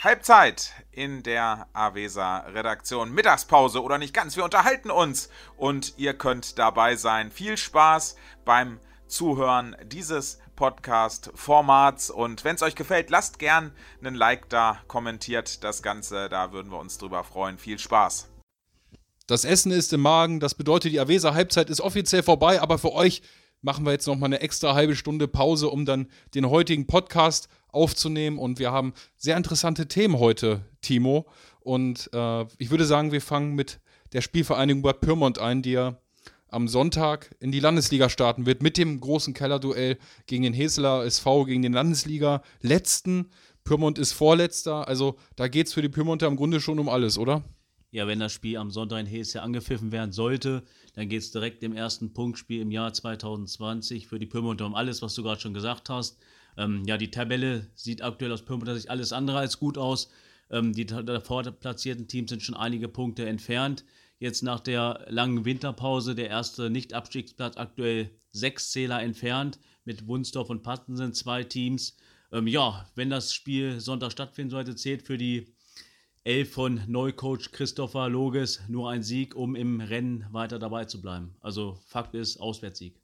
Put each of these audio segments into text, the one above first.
Halbzeit in der Avesa Redaktion. Mittagspause oder nicht ganz. Wir unterhalten uns und ihr könnt dabei sein. Viel Spaß beim Zuhören dieses Podcast-Formats. Und wenn es euch gefällt, lasst gern einen Like da, kommentiert das Ganze. Da würden wir uns drüber freuen. Viel Spaß. Das Essen ist im Magen. Das bedeutet, die Avesa Halbzeit ist offiziell vorbei. Aber für euch machen wir jetzt noch mal eine extra halbe Stunde Pause, um dann den heutigen Podcast aufzunehmen. Und wir haben sehr interessante Themen heute, Timo. Und äh, ich würde sagen, wir fangen mit der Spielvereinigung Bad Pyrmont ein, die ja am Sonntag in die Landesliga starten wird, mit dem großen Kellerduell gegen den Heseler SV, gegen den Landesliga-Letzten. Pyrmont ist Vorletzter, also da geht es für die Pyrmonter im Grunde schon um alles, oder? Ja, wenn das Spiel am Sonntag in Hesse angepfiffen werden sollte, dann geht es direkt im ersten Punktspiel im Jahr 2020 für die Pyrmonter um alles, was du gerade schon gesagt hast. Ähm, ja, die Tabelle sieht aktuell aus Pyrmonter Sicht alles andere als gut aus. Ähm, die davor platzierten Teams sind schon einige Punkte entfernt. Jetzt nach der langen Winterpause der erste Nicht-Abstiegsplatz aktuell sechs Zähler entfernt. Mit Wunsdorf und Patten sind zwei Teams. Ähm, ja, wenn das Spiel Sonntag stattfinden sollte, zählt für die Elf von Neucoach Christopher Loges nur ein Sieg, um im Rennen weiter dabei zu bleiben. Also Fakt ist Auswärtssieg.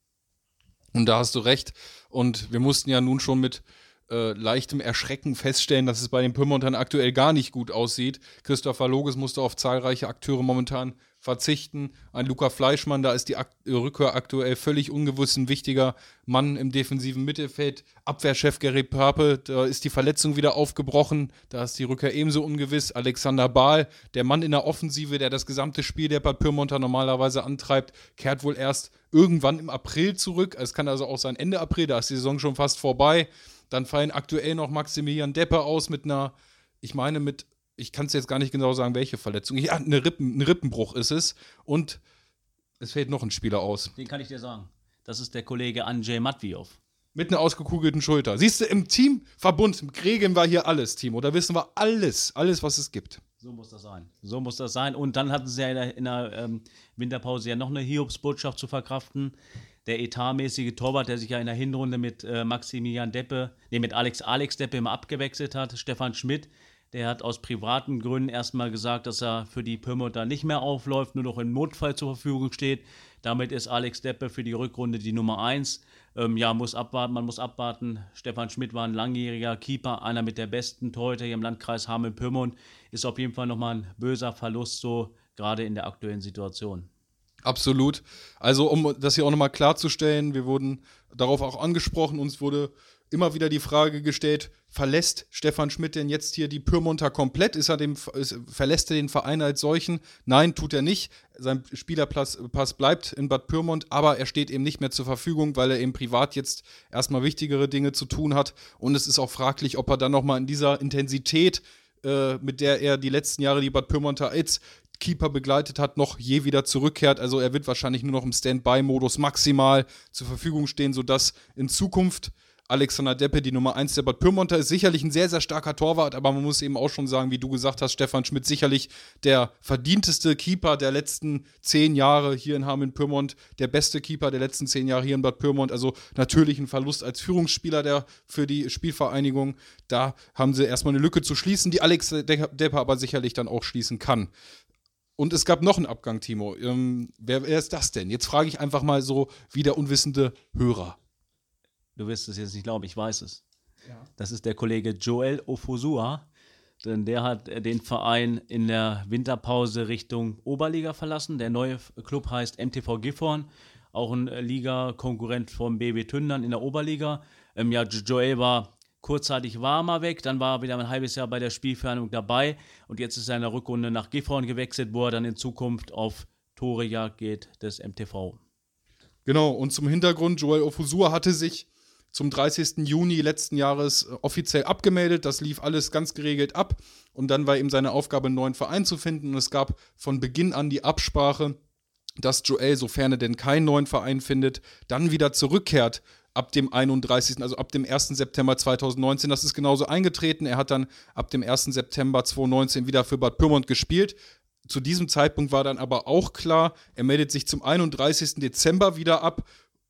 Und da hast du recht. Und wir mussten ja nun schon mit äh, leichtem Erschrecken feststellen, dass es bei den Pyrmontern aktuell gar nicht gut aussieht. Christopher Loges musste auf zahlreiche Akteure momentan verzichten. Ein Luca Fleischmann, da ist die Ak Rückkehr aktuell völlig ungewiss, ein wichtiger Mann im defensiven Mittelfeld. Abwehrchef Gary Pape, da ist die Verletzung wieder aufgebrochen, da ist die Rückkehr ebenso ungewiss. Alexander Bahl, der Mann in der Offensive, der das gesamte Spiel der Bad Pyrmonter normalerweise antreibt, kehrt wohl erst irgendwann im April zurück. Es kann also auch sein Ende April, da ist die Saison schon fast vorbei. Dann fallen aktuell noch Maximilian Deppe aus mit einer, ich meine, mit ich kann es jetzt gar nicht genau sagen, welche Verletzung. Ja, eine Rippen, ein Rippenbruch ist es. Und es fällt noch ein Spieler aus. Den kann ich dir sagen. Das ist der Kollege Andrzej Matviov. Mit einer ausgekugelten Schulter. Siehst du, im Teamverbund regeln wir hier alles, Timo. Da wissen wir alles, alles, was es gibt. So muss das sein. So muss das sein. Und dann hatten sie ja in der, in der ähm, Winterpause ja noch eine Hiobsbotschaft zu verkraften. Der etatmäßige Torwart, der sich ja in der Hinrunde mit äh, Maximilian Deppe, nee, mit Alex Alex Deppe immer abgewechselt hat, Stefan Schmidt, der hat aus privaten Gründen erstmal gesagt, dass er für die Pyrmonter nicht mehr aufläuft, nur noch im Notfall zur Verfügung steht. Damit ist Alex Deppe für die Rückrunde die Nummer 1. Ähm, ja, muss abwarten, man muss abwarten. Stefan Schmidt war ein langjähriger Keeper, einer mit der besten Torhüter hier im Landkreis Hameln-Pyrmont. Ist auf jeden Fall nochmal ein böser Verlust, so gerade in der aktuellen Situation. Absolut. Also, um das hier auch nochmal klarzustellen, wir wurden darauf auch angesprochen, uns wurde immer wieder die Frage gestellt, verlässt Stefan Schmidt denn jetzt hier die Pyrmonter komplett? Ist er dem, ist, verlässt er den Verein als solchen? Nein, tut er nicht. Sein Spielerpass bleibt in Bad Pyrmont, aber er steht eben nicht mehr zur Verfügung, weil er eben privat jetzt erstmal wichtigere Dinge zu tun hat. Und es ist auch fraglich, ob er dann nochmal in dieser Intensität, äh, mit der er die letzten Jahre die Bad Pyrmonter als Keeper begleitet hat, noch je wieder zurückkehrt. Also er wird wahrscheinlich nur noch im Standby-Modus maximal zur Verfügung stehen, sodass in Zukunft Alexander Deppe, die Nummer 1 der Bad Pyrmonter, ist sicherlich ein sehr, sehr starker Torwart, aber man muss eben auch schon sagen, wie du gesagt hast, Stefan Schmidt, sicherlich der verdienteste Keeper der letzten zehn Jahre hier in Hameln-Pyrmont, der beste Keeper der letzten zehn Jahre hier in Bad Pyrmont, also natürlich ein Verlust als Führungsspieler der, für die Spielvereinigung. Da haben sie erstmal eine Lücke zu schließen, die Alex Deppe aber sicherlich dann auch schließen kann. Und es gab noch einen Abgang, Timo. Ähm, wer, wer ist das denn? Jetzt frage ich einfach mal so wie der unwissende Hörer. Du wirst es jetzt nicht glauben, ich weiß es. Ja. Das ist der Kollege Joel Ofosua. Denn der hat den Verein in der Winterpause Richtung Oberliga verlassen. Der neue Club heißt MTV Gifhorn, auch ein Liga-Konkurrent vom BB Tündern in der Oberliga. Ähm, ja, Joel war kurzzeitig war mal weg, dann war er wieder ein halbes Jahr bei der Spielfernung dabei und jetzt ist er in der Rückrunde nach Gifhorn gewechselt, wo er dann in Zukunft auf Torejagd geht des MTV. Genau, und zum Hintergrund, Joel Ofusua hatte sich zum 30. Juni letzten Jahres äh, offiziell abgemeldet. Das lief alles ganz geregelt ab. Und dann war eben seine Aufgabe, einen neuen Verein zu finden. Und es gab von Beginn an die Absprache, dass Joel, sofern er denn keinen neuen Verein findet, dann wieder zurückkehrt ab dem 31., also ab dem 1. September 2019. Das ist genauso eingetreten. Er hat dann ab dem 1. September 2019 wieder für Bad Pyrmont gespielt. Zu diesem Zeitpunkt war dann aber auch klar, er meldet sich zum 31. Dezember wieder ab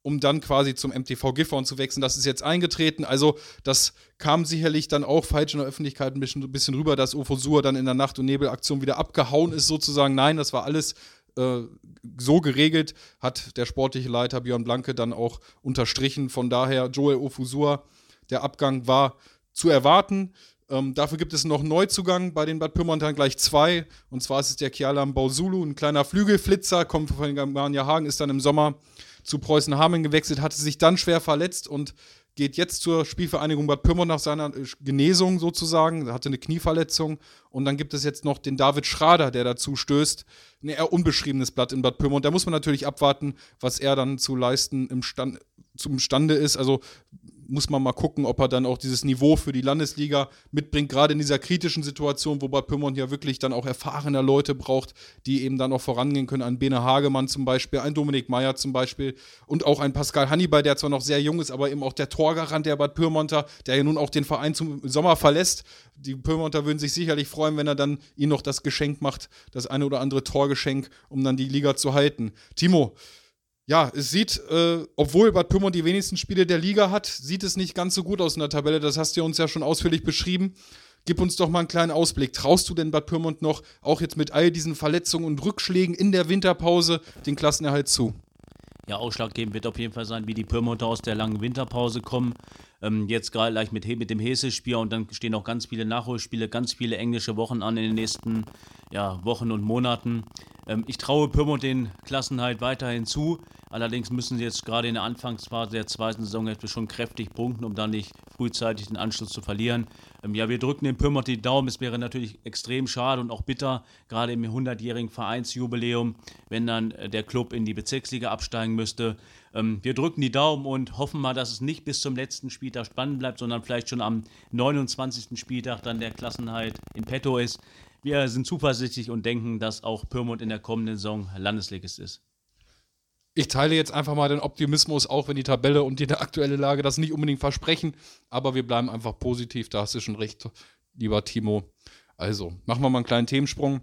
um dann quasi zum MTV Gifhorn zu wechseln. Das ist jetzt eingetreten. Also, das kam sicherlich dann auch falsch in der Öffentlichkeit ein bisschen, ein bisschen rüber, dass Ofosur dann in der Nacht- und Nebelaktion wieder abgehauen ist, sozusagen. Nein, das war alles äh, so geregelt, hat der sportliche Leiter Björn Blanke dann auch unterstrichen. Von daher, Joel Ofusur, der Abgang war zu erwarten. Ähm, dafür gibt es noch Neuzugang bei den Bad Pyrmontan gleich zwei. Und zwar ist es der Kialam Bausulu, ein kleiner Flügelflitzer, kommt von Germania Hagen, ist dann im Sommer zu Preußen Hameln gewechselt, hatte sich dann schwer verletzt und geht jetzt zur Spielvereinigung Bad Pyrmont nach seiner äh, Genesung sozusagen, hatte eine Knieverletzung und dann gibt es jetzt noch den David Schrader, der dazu stößt, ein eher unbeschriebenes Blatt in Bad Pyrmont. Da muss man natürlich abwarten, was er dann zu leisten im Stand, zum Stande ist. Also muss man mal gucken, ob er dann auch dieses Niveau für die Landesliga mitbringt, gerade in dieser kritischen Situation, wo Bad Pyrmont ja wirklich dann auch erfahrene Leute braucht, die eben dann auch vorangehen können. Ein Bene Hagemann zum Beispiel, ein Dominik Meyer zum Beispiel und auch ein Pascal Hannibal, der zwar noch sehr jung ist, aber eben auch der Torgarant der Bad Pyrmonter, der ja nun auch den Verein zum Sommer verlässt. Die Pyrmonter würden sich sicherlich freuen, wenn er dann ihnen noch das Geschenk macht, das eine oder andere Torgeschenk, um dann die Liga zu halten. Timo, ja, es sieht, äh, obwohl Bad Pyrmont die wenigsten Spiele der Liga hat, sieht es nicht ganz so gut aus in der Tabelle. Das hast du uns ja schon ausführlich beschrieben. Gib uns doch mal einen kleinen Ausblick. Traust du denn Bad Pyrmont noch, auch jetzt mit all diesen Verletzungen und Rückschlägen in der Winterpause, den Klassenerhalt zu? Ja, ausschlaggebend wird auf jeden Fall sein, wie die Pyrmonter aus der langen Winterpause kommen. Ähm, jetzt gerade gleich mit, mit dem Hesse-Spiel und dann stehen auch ganz viele Nachholspiele, ganz viele englische Wochen an in den nächsten ja, Wochen und Monaten. Ähm, ich traue Pyrmont den Klassenhalt weiterhin zu. Allerdings müssen sie jetzt gerade in der Anfangsphase der zweiten Saison jetzt schon kräftig punkten, um dann nicht frühzeitig den Anschluss zu verlieren. Ähm, ja, wir drücken den Pyrmont die Daumen. Es wäre natürlich extrem schade und auch bitter, gerade im 100-jährigen Vereinsjubiläum, wenn dann äh, der Club in die Bezirksliga absteigen müsste. Ähm, wir drücken die Daumen und hoffen mal, dass es nicht bis zum letzten Spieltag spannend bleibt, sondern vielleicht schon am 29. Spieltag dann der Klassenhalt in petto ist. Wir sind zuversichtlich und denken, dass auch Pyrmont in der kommenden Saison Landesligist ist. Ich teile jetzt einfach mal den Optimismus, auch wenn die Tabelle und die aktuelle Lage das nicht unbedingt versprechen. Aber wir bleiben einfach positiv. Da hast du schon recht, lieber Timo. Also, machen wir mal einen kleinen Themensprung.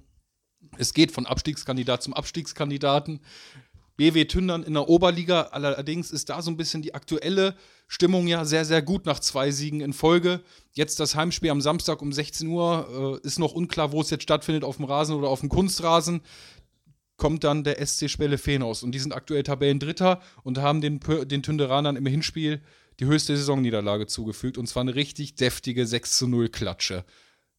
Es geht von Abstiegskandidat zum Abstiegskandidaten. BW Tündern in der Oberliga. Allerdings ist da so ein bisschen die aktuelle Stimmung ja sehr, sehr gut nach zwei Siegen in Folge. Jetzt das Heimspiel am Samstag um 16 Uhr. Äh, ist noch unklar, wo es jetzt stattfindet, auf dem Rasen oder auf dem Kunstrasen. Kommt dann der SC Spelle Feenhaus. Und die sind aktuell Tabellendritter und haben den, den Tünderanern im Hinspiel die höchste Saisonniederlage zugefügt. Und zwar eine richtig deftige 6 zu 0 Klatsche.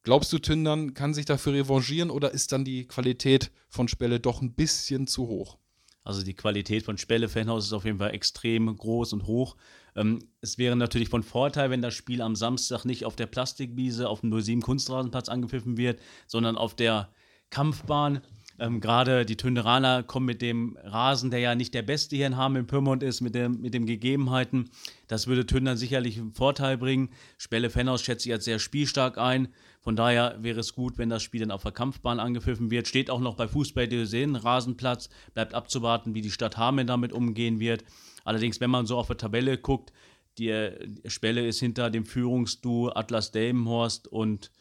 Glaubst du, Tündern kann sich dafür revanchieren oder ist dann die Qualität von Spelle doch ein bisschen zu hoch? Also die Qualität von Spelle Fanhaus ist auf jeden Fall extrem groß und hoch. Ähm, es wäre natürlich von Vorteil, wenn das Spiel am Samstag nicht auf der Plastikwiese auf dem 07 Kunstrasenplatz angepfiffen wird, sondern auf der Kampfbahn. Ähm, Gerade die Tünderaner kommen mit dem Rasen, der ja nicht der beste hier in Hameln in Pyrmont ist, mit, dem, mit den Gegebenheiten. Das würde Tündern sicherlich einen Vorteil bringen. Spelle Fenhaus schätze ich als sehr spielstark ein. Von daher wäre es gut, wenn das Spiel dann auf der Kampfbahn angepfiffen wird. Steht auch noch bei Fußball sehen, Rasenplatz. Bleibt abzuwarten, wie die Stadt Hameln damit umgehen wird. Allerdings, wenn man so auf der Tabelle guckt, die Spelle ist hinter dem Führungsduo Atlas Delmenhorst und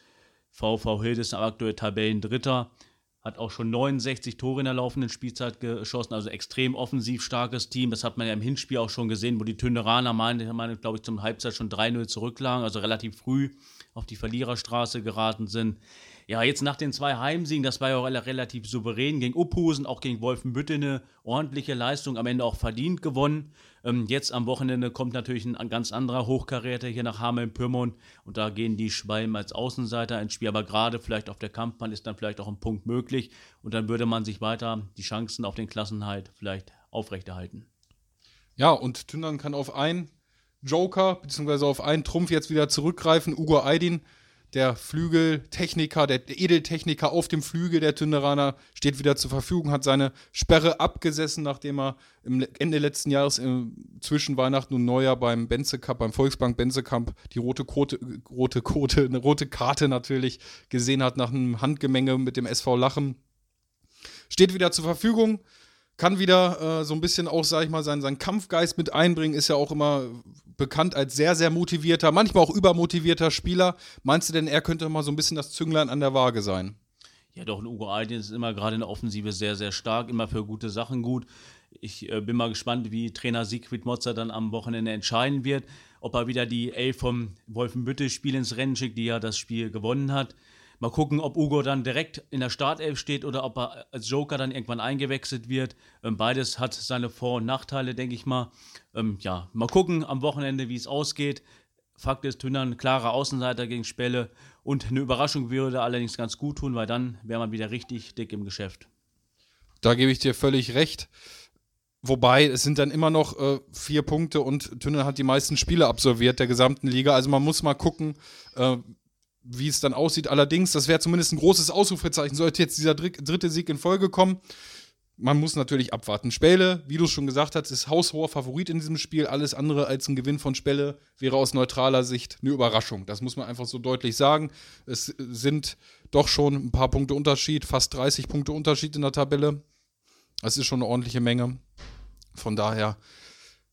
VV Hildesheim aktuell Tabellendritter hat auch schon 69 Tore in der laufenden Spielzeit geschossen, also extrem offensiv starkes Team. Das hat man ja im Hinspiel auch schon gesehen, wo die Tünderaner, meine, meine glaube ich, zum Halbzeit schon 3-0 zurücklagen, also relativ früh auf die Verliererstraße geraten sind. Ja, jetzt nach den zwei Heimsiegen, das war ja auch relativ souverän gegen Uphusen, auch gegen Wolfenbüttel eine ordentliche Leistung, am Ende auch verdient gewonnen. Ähm, jetzt am Wochenende kommt natürlich ein, ganz anderer Hochkaräter hier nach Hameln-Pyrmont und da gehen die Schwalben als Außenseiter ins Spiel, aber gerade vielleicht auf der Kampfbahn ist dann vielleicht auch ein Punkt möglich und dann würde man sich weiter die Chancen auf den Klassenhalt vielleicht aufrechterhalten. Ja, und Tündern kann auf einen Joker beziehungsweise auf einen Trumpf jetzt wieder zurückgreifen, Ugo Aydin der Flügeltechniker, der Edeltechniker auf dem Flügel der Tünderaner steht wieder zur Verfügung, hat seine Sperre abgesessen, nachdem er Ende letzten Jahres im, zwischen Weihnachten und Neujahr beim Benze Cup, beim Volksbank Benze Cup, die rote Quote, rote Quote, eine rote Karte natürlich gesehen hat nach einem Handgemenge mit dem SV Lachen. Steht wieder zur Verfügung kann wieder äh, so ein bisschen auch, sag ich mal, seinen, seinen Kampfgeist mit einbringen, ist ja auch immer bekannt als sehr, sehr motivierter, manchmal auch übermotivierter Spieler. Meinst du denn, er könnte mal so ein bisschen das Zünglein an der Waage sein? Ja, doch, Ugo Aydin ist immer gerade in der Offensive sehr, sehr stark, immer für gute Sachen gut. Ich äh, bin mal gespannt, wie Trainer Siegfried Motzer dann am Wochenende entscheiden wird. Ob er wieder die Elf vom Wolfenbüttel-Spiel ins Rennen schickt, die ja das Spiel gewonnen hat. Mal gucken, ob Ugo dann direkt in der Startelf steht oder ob er als Joker dann irgendwann eingewechselt wird. Ähm, beides hat seine Vor- und Nachteile, denke ich mal. Ähm, ja, mal gucken am Wochenende, wie es ausgeht. Fakt ist, Tünnern klarer Außenseiter gegen Spelle und eine Überraschung würde allerdings ganz gut tun, weil dann wäre man wieder richtig dick im Geschäft. Da gebe ich dir völlig recht. Wobei, es sind dann immer noch äh, vier Punkte und Tünnern hat die meisten Spiele absolviert der gesamten Liga. Also man muss mal gucken, äh, wie es dann aussieht. Allerdings, das wäre zumindest ein großes Ausrufezeichen, sollte jetzt dieser dritte Sieg in Folge kommen. Man muss natürlich abwarten. Späle, wie du schon gesagt hast, ist haushoher Favorit in diesem Spiel. Alles andere als ein Gewinn von Späle wäre aus neutraler Sicht eine Überraschung. Das muss man einfach so deutlich sagen. Es sind doch schon ein paar Punkte Unterschied, fast 30 Punkte Unterschied in der Tabelle. Das ist schon eine ordentliche Menge. Von daher,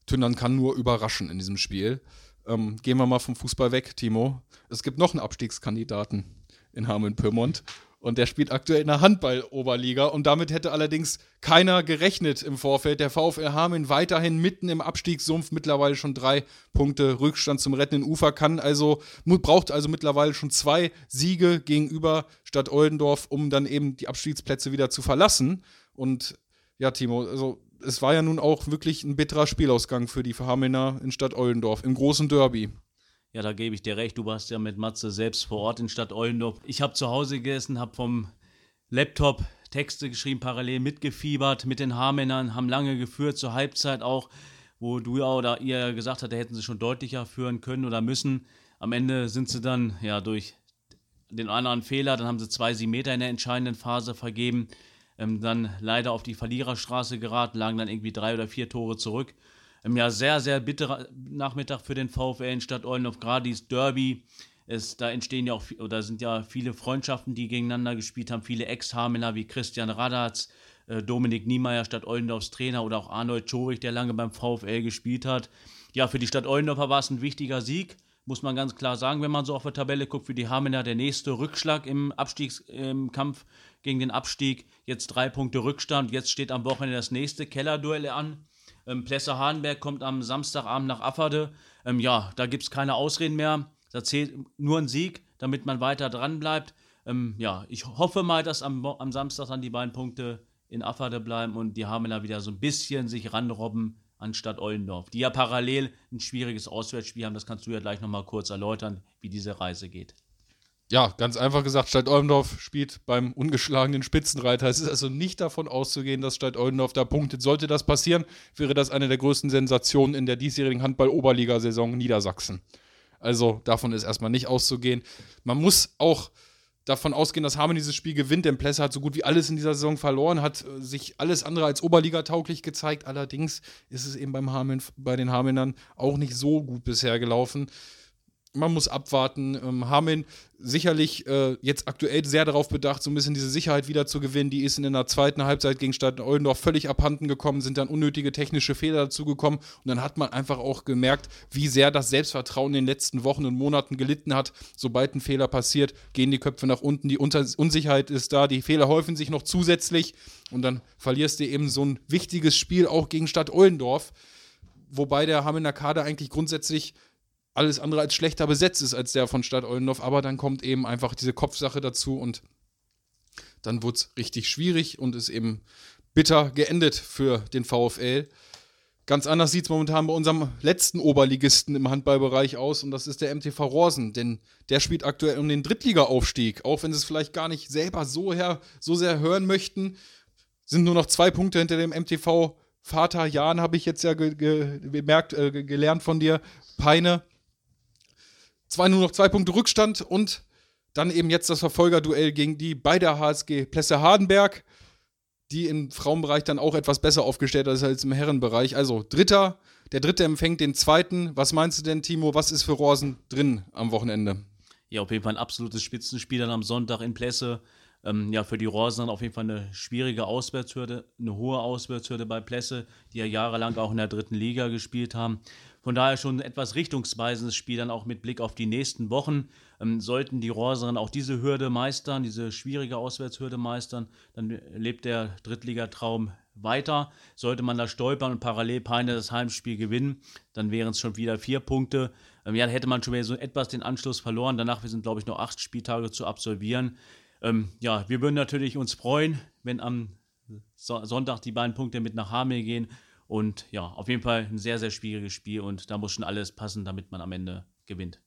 Tündern kann nur überraschen in diesem Spiel. Ähm, gehen wir mal vom Fußball weg, Timo. Es gibt noch einen Abstiegskandidaten in Hameln-Pyrmont. Und der spielt aktuell in der Handball-Oberliga. Und damit hätte allerdings keiner gerechnet im Vorfeld. Der VfL Hameln weiterhin mitten im Abstiegssumpf, mittlerweile schon drei Punkte Rückstand zum rettenden Ufer, kann also, braucht also mittlerweile schon zwei Siege gegenüber Stadt Oldendorf, um dann eben die Abstiegsplätze wieder zu verlassen. Und ja, Timo, also es war ja nun auch wirklich ein bitterer Spielausgang für die Hamelner in Stadt Oldendorf im großen Derby. Ja, da gebe ich dir recht. Du warst ja mit Matze selbst vor Ort in Stadt Oldendorf. Ich habe zu Hause gegessen, habe vom Laptop Texte geschrieben, parallel mitgefiebert mit den Haarmännern, haben lange geführt, zur Halbzeit auch, wo du ja oder ihr gesagt habt, da hätten sie schon deutlicher führen können oder müssen. Am Ende sind sie dann ja durch den anderen Fehler, dann haben sie zwei Meter in der entscheidenden Phase vergeben ähm, dann leider auf die Verliererstraße geraten, lagen dann irgendwie drei oder vier Tore zurück. Ähm, ja, sehr, sehr bitterer Nachmittag für den VfL in Stadt Oldendorf, gerade dieses Derby. Es, da entstehen ja auch, oder sind ja viele Freundschaften, die gegeneinander gespielt haben, viele Ex-Hamelner wie Christian Radatz, äh, Dominik Niemeyer, Stadt Oldendorfs Trainer oder auch Arnold Czorich, der lange beim VfL gespielt hat. Ja, für die Stadt Oldendorfer war es ein wichtiger Sieg muss man ganz klar sagen, wenn man so auf der Tabelle guckt, für die Hamener der nächste Rückschlag im Abstiegskampf gegen den Abstieg. Jetzt drei Punkte Rückstand. Jetzt steht am Wochenende das nächste Kellerduell an. Ähm, Plesse Hahnberg kommt am Samstagabend nach Afferde. Ähm, ja, da gibt es keine Ausreden mehr. Da zählt nur ein Sieg, damit man weiter dran bleibt. Ähm, ja, ich hoffe mal, dass am, am Samstag dann die beiden Punkte in Afferde bleiben und die Hamener wieder so ein bisschen sich ranrobben anstatt Ollendorf, die ja parallel ein schwieriges Auswärtsspiel haben. Das kannst du ja gleich nochmal kurz erläutern, wie diese Reise geht. Ja, ganz einfach gesagt, Stadt Ollendorf spielt beim ungeschlagenen Spitzenreiter. Es ist also nicht davon auszugehen, dass Stadt Ollendorf da punktet. Sollte das passieren, wäre das eine der größten Sensationen in der diesjährigen Handball-Oberligasaison Niedersachsen. Also davon ist erstmal nicht auszugehen. Man muss auch davon ausgehen, dass Hameln dieses Spiel gewinnt, denn Plesse hat so gut wie alles in dieser Saison verloren, hat äh, sich alles andere als Oberliga-tauglich gezeigt. Allerdings ist es eben beim Hameln, bei den Hamelnern auch nicht so gut bisher gelaufen man muss abwarten. Ähm, Hameln sicherlich äh, jetzt aktuell sehr darauf bedacht, so ein bisschen diese Sicherheit wieder zu gewinnen. Die ist in der zweiten Halbzeit gegen Stadt Oldendorf völlig abhanden gekommen, sind dann unnötige technische Fehler dazugekommen und dann hat man einfach auch gemerkt, wie sehr das Selbstvertrauen in den letzten Wochen und Monaten gelitten hat. Sobald ein Fehler passiert, gehen die Köpfe nach unten, die Unter Unsicherheit ist da, die Fehler häufen sich noch zusätzlich und dann verlierst du eben so ein wichtiges Spiel auch gegen Stadt Oldendorf wobei der Hamelner Kader eigentlich grundsätzlich alles andere als schlechter besetzt ist als der von Stadt Oldendorf, aber dann kommt eben einfach diese Kopfsache dazu und dann wurde es richtig schwierig und ist eben bitter geendet für den VfL. Ganz anders sieht es momentan bei unserem letzten Oberligisten im Handballbereich aus und das ist der MTV Rosen, denn der spielt aktuell um den Drittliga-Aufstieg. Auch wenn sie es vielleicht gar nicht selber so, her, so sehr hören möchten, sind nur noch zwei Punkte hinter dem MTV Vater Jan, habe ich jetzt ja ge ge gemerkt, äh, gelernt von dir, Peine. Zwei nur noch zwei Punkte Rückstand und dann eben jetzt das Verfolgerduell gegen die bei der HSG Plesse Hardenberg, die im Frauenbereich dann auch etwas besser aufgestellt ist als im Herrenbereich. Also Dritter, der Dritte empfängt den Zweiten. Was meinst du denn, Timo? Was ist für Rosen drin am Wochenende? Ja, auf jeden Fall ein absolutes Spitzenspiel dann am Sonntag in Plesse. Ähm, ja, für die Rosen dann auf jeden Fall eine schwierige Auswärtshürde, eine hohe Auswärtshürde bei Plesse, die ja jahrelang auch in der dritten Liga gespielt haben. Von daher schon etwas richtungsweisendes Spiel, dann auch mit Blick auf die nächsten Wochen. Ähm, sollten die Rorseren auch diese Hürde meistern, diese schwierige Auswärtshürde meistern, dann lebt der Drittligatraum weiter. Sollte man da stolpern und parallel Peine das Heimspiel gewinnen, dann wären es schon wieder vier Punkte. Ähm, ja, hätte man schon wieder so etwas den Anschluss verloren. Danach sind, glaube ich, noch acht Spieltage zu absolvieren. Ähm, ja, wir würden natürlich uns freuen, wenn am so Sonntag die beiden Punkte mit nach Hamel gehen. Und ja, auf jeden Fall ein sehr, sehr schwieriges Spiel und da muss schon alles passen, damit man am Ende gewinnt.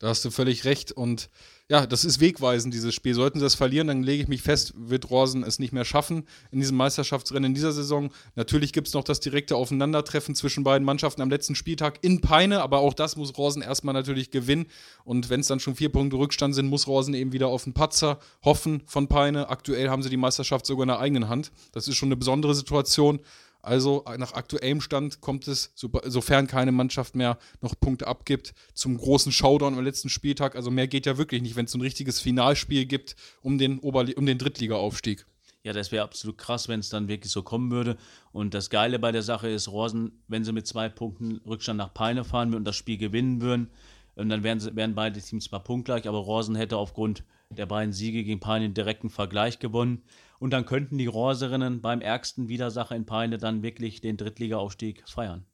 Da hast du völlig recht. Und ja, das ist wegweisend, dieses Spiel. Sollten sie das verlieren, dann lege ich mich fest, wird Rosen es nicht mehr schaffen in diesem Meisterschaftsrennen in dieser Saison. Natürlich gibt es noch das direkte Aufeinandertreffen zwischen beiden Mannschaften am letzten Spieltag in Peine, aber auch das muss Rosen erstmal natürlich gewinnen. Und wenn es dann schon vier Punkte Rückstand sind, muss Rosen eben wieder auf den Patzer hoffen von Peine. Aktuell haben sie die Meisterschaft sogar in der eigenen Hand. Das ist schon eine besondere Situation. Also nach aktuellem Stand kommt es, sofern keine Mannschaft mehr noch Punkte abgibt, zum großen Showdown am letzten Spieltag. Also mehr geht ja wirklich nicht, wenn es so ein richtiges Finalspiel gibt um den, Oberli um den Drittliga-Aufstieg. Ja, das wäre absolut krass, wenn es dann wirklich so kommen würde. Und das Geile bei der Sache ist, Rosen, wenn sie mit zwei Punkten Rückstand nach Peine fahren und das Spiel gewinnen würden, ähm, dann wären, sie, wären beide Teams zwar punktgleich, aber Rosen hätte aufgrund der beiden Siege gegen Peine den direkten Vergleich gewonnen. Und dann könnten die Rorserinnen beim ärgsten Widersacher in Peine dann wirklich den Drittliga-Aufstieg feiern.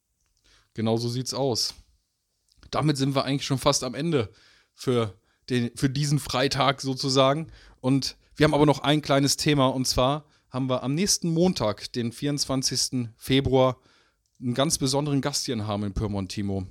Genau so sieht's aus. Damit sind wir eigentlich schon fast am Ende für, den, für diesen Freitag sozusagen. Und wir haben aber noch ein kleines Thema und zwar haben wir am nächsten Montag, den 24. Februar, einen ganz besonderen Gast hier in Hameln-Pyrmont, Timo.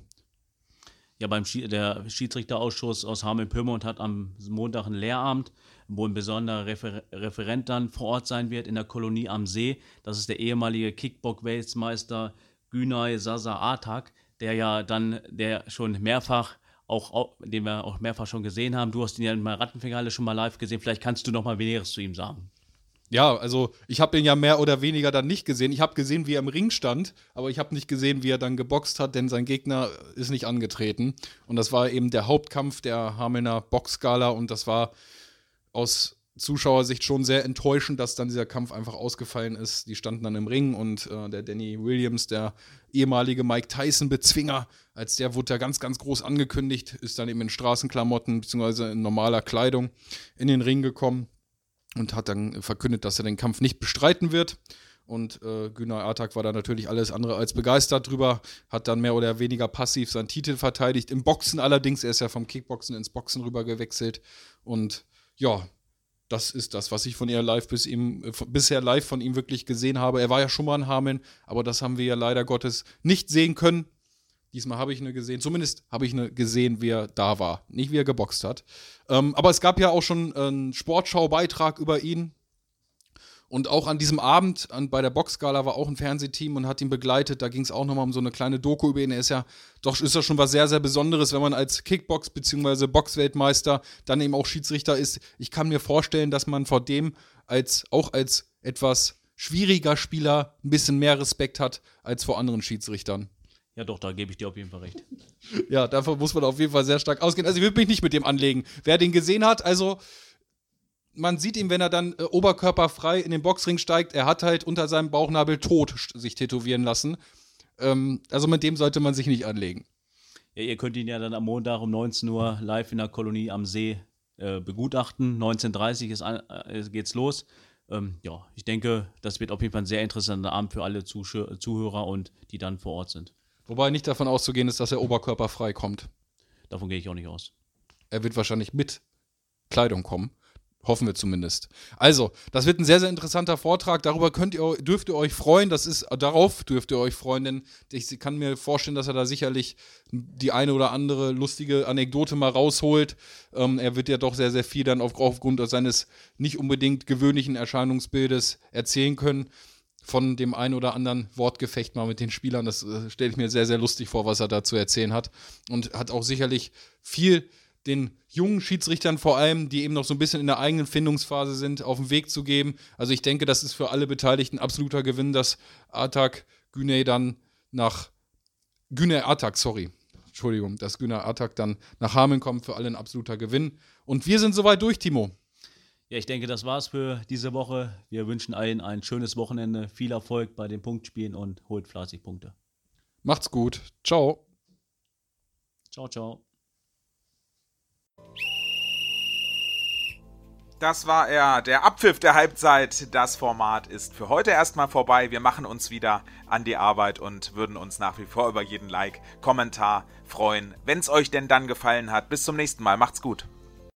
Ja, beim Schi der Schiedsrichterausschuss aus Hameln-Pyrmont hat am Montag einen Lehrabend wo ein besonderer Refer Referent dann vor Ort sein wird in der Kolonie am See. Das ist der ehemalige Kickbox-Weltmeister Günay Sasa Atak, der ja dann, der schon mehrfach auch, den wir auch mehrfach schon gesehen haben. Du hast ihn ja in der Rattenfinale schon mal live gesehen. Vielleicht kannst du noch mal Näheres zu ihm sagen. Ja, also ich habe ihn ja mehr oder weniger dann nicht gesehen. Ich habe gesehen, wie er im Ring stand, aber ich habe nicht gesehen, wie er dann geboxt hat, denn sein Gegner ist nicht angetreten. Und das war eben der Hauptkampf der Hamelner Boxskala und das war aus Zuschauersicht schon sehr enttäuschend, dass dann dieser Kampf einfach ausgefallen ist. Die standen dann im Ring und äh, der Danny Williams, der ehemalige Mike Tyson-Bezwinger, als der wurde da ganz, ganz groß angekündigt, ist dann eben in Straßenklamotten bzw. in normaler Kleidung in den Ring gekommen und hat dann verkündet, dass er den Kampf nicht bestreiten wird. Und äh, Günay Atak war da natürlich alles andere als begeistert drüber, hat dann mehr oder weniger passiv seinen Titel verteidigt. Im Boxen allerdings, er ist ja vom Kickboxen ins Boxen rüber gewechselt und ja, das ist das, was ich von ihr live bis ihm, äh, bisher live von ihm wirklich gesehen habe. Er war ja schon mal in Hameln, aber das haben wir ja leider Gottes nicht sehen können. Diesmal habe ich eine gesehen, zumindest habe ich eine gesehen, wie er da war, nicht wie er geboxt hat. Ähm, aber es gab ja auch schon einen Sportschau-Beitrag über ihn, und auch an diesem Abend an, bei der Boxgala war auch ein Fernsehteam und hat ihn begleitet. Da ging es auch nochmal um so eine kleine Doku über ihn. Er ist ja, doch ist ja schon was sehr, sehr Besonderes, wenn man als Kickbox- bzw. Boxweltmeister dann eben auch Schiedsrichter ist. Ich kann mir vorstellen, dass man vor dem als auch als etwas schwieriger Spieler ein bisschen mehr Respekt hat als vor anderen Schiedsrichtern. Ja, doch, da gebe ich dir auf jeden Fall recht. ja, davon muss man auf jeden Fall sehr stark ausgehen. Also, ich würde mich nicht mit dem anlegen. Wer den gesehen hat, also man sieht ihn, wenn er dann äh, oberkörperfrei in den Boxring steigt, er hat halt unter seinem Bauchnabel tot sich tätowieren lassen. Ähm, also mit dem sollte man sich nicht anlegen. Ja, ihr könnt ihn ja dann am Montag um 19 Uhr live in der Kolonie am See äh, begutachten. 19.30 Uhr äh, geht's los. Ähm, ja, ich denke, das wird auf jeden Fall ein sehr interessanter Abend für alle Zuh Zuhörer und die dann vor Ort sind. Wobei nicht davon auszugehen ist, dass er oberkörperfrei kommt. Davon gehe ich auch nicht aus. Er wird wahrscheinlich mit Kleidung kommen. Hoffen wir zumindest. Also, das wird ein sehr, sehr interessanter Vortrag. Darüber könnt ihr, dürft ihr euch freuen. Das ist, darauf dürft ihr euch freuen, denn ich kann mir vorstellen, dass er da sicherlich die eine oder andere lustige Anekdote mal rausholt. Ähm, er wird ja doch sehr, sehr viel dann aufgrund seines nicht unbedingt gewöhnlichen Erscheinungsbildes erzählen können. Von dem einen oder anderen Wortgefecht mal mit den Spielern. Das äh, stelle ich mir sehr, sehr lustig vor, was er da zu erzählen hat. Und hat auch sicherlich viel den jungen Schiedsrichtern vor allem, die eben noch so ein bisschen in der eigenen Findungsphase sind, auf den Weg zu geben. Also ich denke, das ist für alle Beteiligten absoluter Gewinn, dass Atak Güney dann nach Güney Atak, sorry. Entschuldigung, dass Güney Atak dann nach Hameln kommt, für alle ein absoluter Gewinn. Und wir sind soweit durch, Timo. Ja, ich denke, das war's für diese Woche. Wir wünschen allen ein schönes Wochenende, viel Erfolg bei den Punktspielen und holt fleißig Punkte. Macht's gut. Ciao. Ciao, ciao. Das war er, der Abpfiff der Halbzeit. Das Format ist für heute erstmal vorbei. Wir machen uns wieder an die Arbeit und würden uns nach wie vor über jeden Like, Kommentar freuen. Wenn es euch denn dann gefallen hat, bis zum nächsten Mal. Macht's gut.